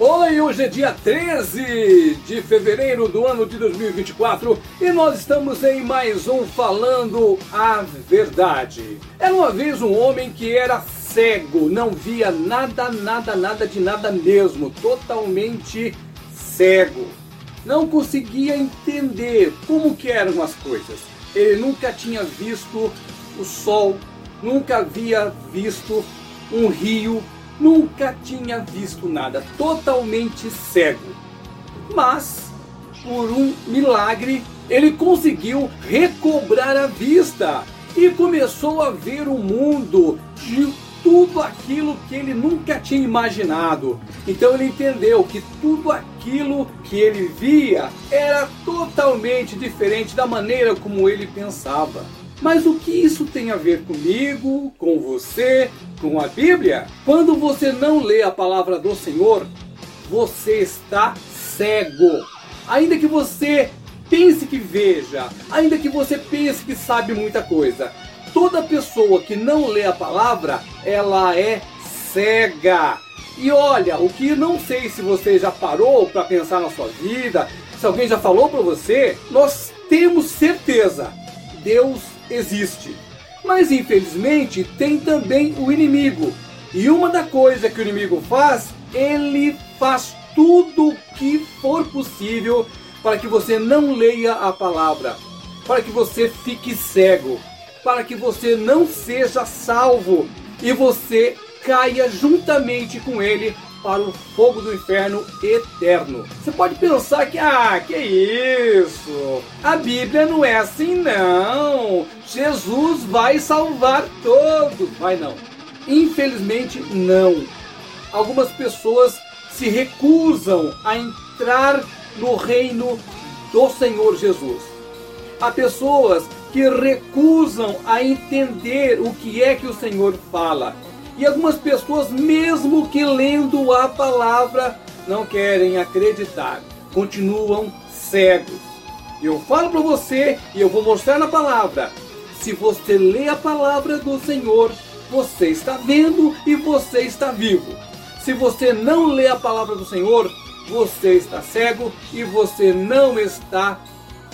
Oi, hoje é dia 13 de fevereiro do ano de 2024 e nós estamos em mais um Falando a Verdade. Era uma vez um homem que era cego, não via nada, nada, nada de nada mesmo, totalmente cego. Não conseguia entender como que eram as coisas. Ele nunca tinha visto o sol, nunca havia visto um rio, nunca tinha visto nada, totalmente cego. Mas, por um milagre, ele conseguiu recobrar a vista e começou a ver o mundo de tudo aquilo que ele nunca tinha imaginado. Então ele entendeu que tudo aquilo que ele via era totalmente diferente da maneira como ele pensava. Mas o que isso tem a ver comigo, com você, com a Bíblia? Quando você não lê a palavra do Senhor, você está cego. Ainda que você pense que veja, ainda que você pense que sabe muita coisa, toda pessoa que não lê a palavra, ela é cega. E olha, o que não sei se você já parou para pensar na sua vida, se alguém já falou para você, nós temos certeza. Deus existe. Mas infelizmente tem também o inimigo. E uma da coisa que o inimigo faz, ele faz tudo o que for possível para que você não leia a palavra, para que você fique cego, para que você não seja salvo e você caia juntamente com ele para o fogo do inferno eterno. Você pode pensar que, ah, que isso? A Bíblia não é assim, não. Jesus vai salvar todos. Vai não. Infelizmente, não. Algumas pessoas se recusam a entrar no reino do Senhor Jesus. Há pessoas que recusam a entender o que é que o Senhor fala e algumas pessoas, mesmo que lendo a palavra, não querem acreditar, continuam cegos. Eu falo para você e eu vou mostrar na palavra. Se você lê a palavra do Senhor, você está vendo e você está vivo. Se você não lê a palavra do Senhor, você está cego e você não está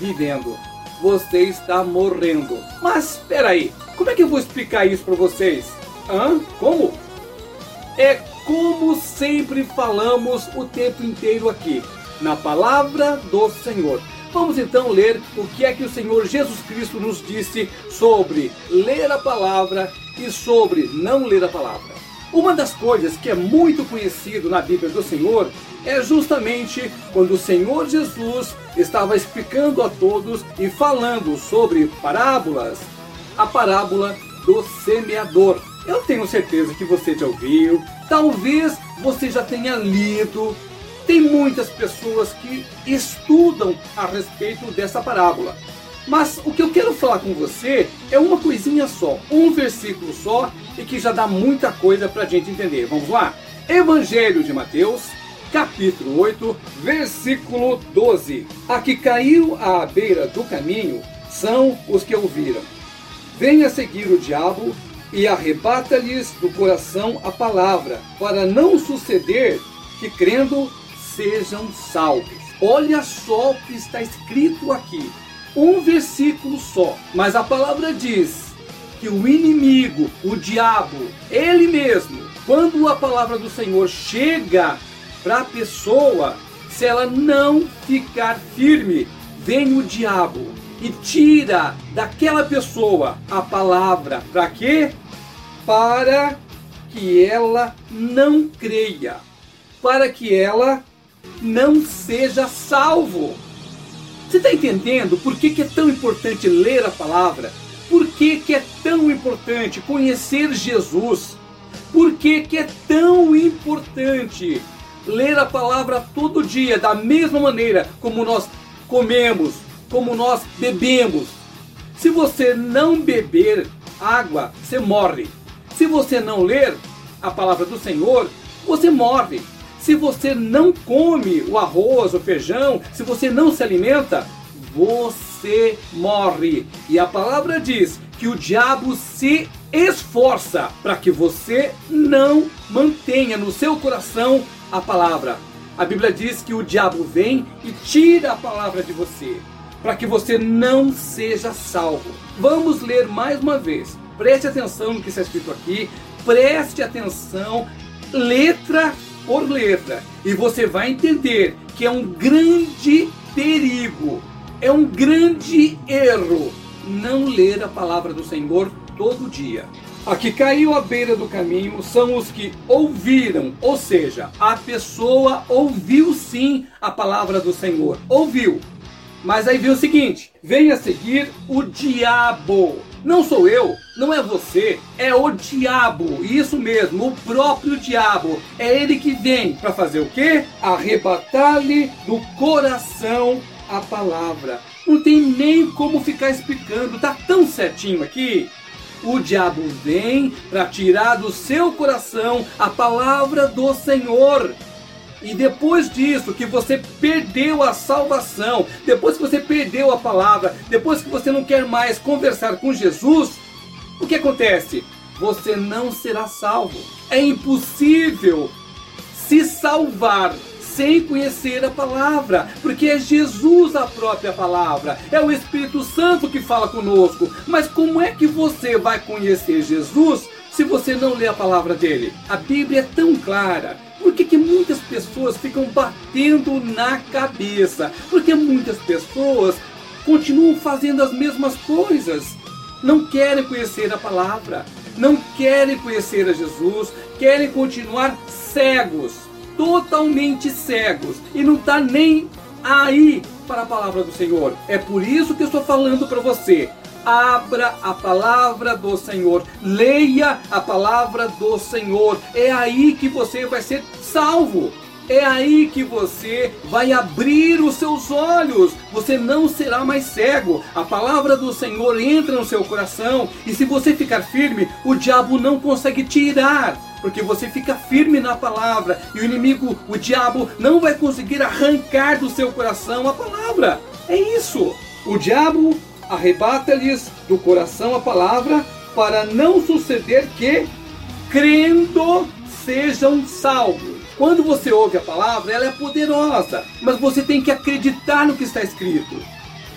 vivendo. Você está morrendo. Mas espera aí, como é que eu vou explicar isso para vocês? Hã? Como? É como sempre falamos o tempo inteiro aqui, na palavra do Senhor. Vamos então ler o que é que o Senhor Jesus Cristo nos disse sobre ler a palavra e sobre não ler a palavra. Uma das coisas que é muito conhecido na Bíblia do Senhor é justamente quando o Senhor Jesus estava explicando a todos e falando sobre parábolas, a parábola do semeador. Eu tenho certeza que você já ouviu, talvez você já tenha lido. Tem muitas pessoas que estudam a respeito dessa parábola. Mas o que eu quero falar com você é uma coisinha só, um versículo só e que já dá muita coisa para a gente entender. Vamos lá? Evangelho de Mateus, capítulo 8, versículo 12. A que caiu à beira do caminho são os que ouviram. Venha seguir o diabo e arrebata-lhes do coração a palavra, para não suceder que crendo sejam salvos. Olha só o que está escrito aqui. Um versículo só, mas a palavra diz que o inimigo, o diabo, ele mesmo, quando a palavra do Senhor chega para a pessoa, se ela não ficar firme, vem o diabo e tira daquela pessoa a palavra. Para quê? para que ela não creia, para que ela não seja salvo. Você está entendendo por que, que é tão importante ler a palavra? Por que, que é tão importante conhecer Jesus? Por que, que é tão importante ler a palavra todo dia, da mesma maneira como nós comemos, como nós bebemos? Se você não beber água, você morre. Se você não ler a palavra do Senhor, você morre. Se você não come o arroz, o feijão, se você não se alimenta, você morre. E a palavra diz que o diabo se esforça para que você não mantenha no seu coração a palavra. A Bíblia diz que o diabo vem e tira a palavra de você, para que você não seja salvo. Vamos ler mais uma vez. Preste atenção no que está escrito aqui, preste atenção, letra por letra, e você vai entender que é um grande perigo, é um grande erro não ler a palavra do Senhor todo dia. A que caiu à beira do caminho são os que ouviram, ou seja, a pessoa ouviu sim a palavra do Senhor, ouviu. Mas aí viu o seguinte: vem a seguir o diabo. Não sou eu, não é você, é o diabo. Isso mesmo, o próprio diabo. É ele que vem para fazer o quê? Arrebatar-lhe do coração a palavra. Não tem nem como ficar explicando, tá tão certinho aqui o diabo vem para tirar do seu coração a palavra do Senhor. E depois disso, que você perdeu a salvação, depois que você perdeu a palavra, depois que você não quer mais conversar com Jesus, o que acontece? Você não será salvo. É impossível se salvar sem conhecer a palavra, porque é Jesus a própria palavra, é o Espírito Santo que fala conosco. Mas como é que você vai conhecer Jesus se você não lê a palavra dele? A Bíblia é tão clara. Por que, que muitas pessoas ficam batendo na cabeça? Porque muitas pessoas continuam fazendo as mesmas coisas. Não querem conhecer a palavra, não querem conhecer a Jesus, querem continuar cegos totalmente cegos e não está nem aí para a palavra do Senhor. É por isso que eu estou falando para você. Abra a palavra do Senhor, leia a palavra do Senhor. É aí que você vai ser salvo. É aí que você vai abrir os seus olhos. Você não será mais cego. A palavra do Senhor entra no seu coração e se você ficar firme, o diabo não consegue tirar porque você fica firme na palavra e o inimigo, o diabo, não vai conseguir arrancar do seu coração a palavra. É isso. O diabo arrebata-lhes do coração a palavra para não suceder que, crendo, sejam salvos. Quando você ouve a palavra, ela é poderosa, mas você tem que acreditar no que está escrito.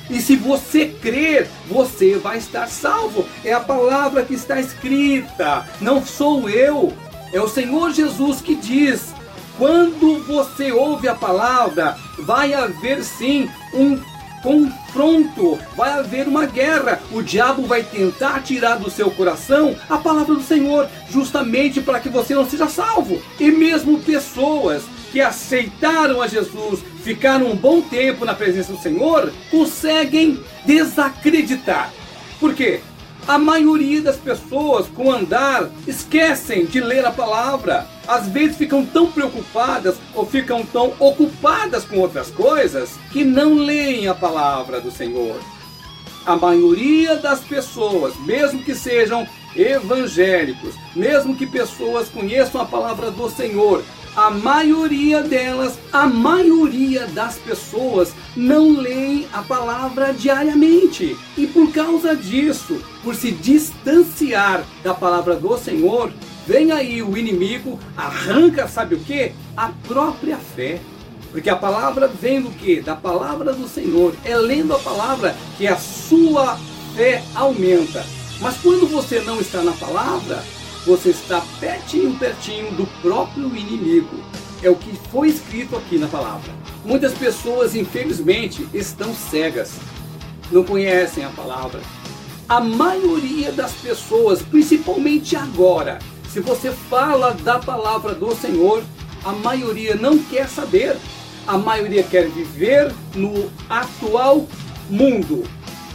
E se você crer, você vai estar salvo. É a palavra que está escrita, não sou eu. É o Senhor Jesus que diz: quando você ouve a palavra, vai haver sim um confronto, vai haver uma guerra. O diabo vai tentar tirar do seu coração a palavra do Senhor, justamente para que você não seja salvo. E mesmo pessoas que aceitaram a Jesus, ficaram um bom tempo na presença do Senhor, conseguem desacreditar. Por quê? A maioria das pessoas com andar esquecem de ler a palavra. Às vezes ficam tão preocupadas ou ficam tão ocupadas com outras coisas que não leem a palavra do Senhor. A maioria das pessoas, mesmo que sejam evangélicos, mesmo que pessoas conheçam a palavra do Senhor, a maioria delas, a maioria das pessoas não leem a palavra diariamente. E por causa disso, por se distanciar da palavra do Senhor, vem aí o inimigo, arranca, sabe o que? A própria fé. Porque a palavra vem do que? Da palavra do Senhor. É lendo a palavra que a sua fé aumenta. Mas quando você não está na palavra, você está pertinho, pertinho do próprio inimigo. É o que foi escrito aqui na palavra. Muitas pessoas, infelizmente, estão cegas, não conhecem a palavra. A maioria das pessoas, principalmente agora, se você fala da palavra do Senhor, a maioria não quer saber. A maioria quer viver no atual mundo.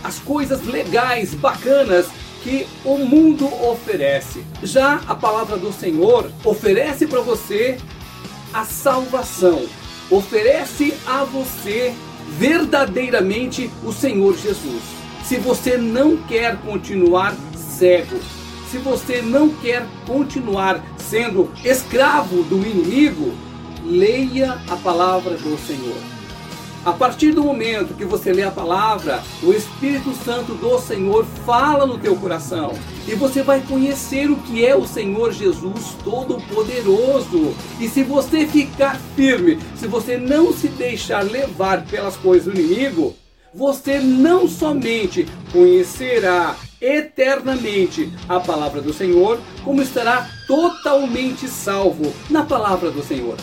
As coisas legais, bacanas que o mundo oferece. Já a palavra do Senhor oferece para você a salvação, oferece a você verdadeiramente o Senhor Jesus. Se você não quer continuar cego, se você não quer continuar sendo escravo do inimigo, leia a palavra do Senhor. A partir do momento que você lê a palavra, o Espírito Santo do Senhor fala no teu coração e você vai conhecer o que é o Senhor Jesus Todo-Poderoso. E se você ficar firme, se você não se deixar levar pelas coisas do inimigo, você não somente conhecerá eternamente a palavra do Senhor, como estará totalmente salvo na palavra do Senhor.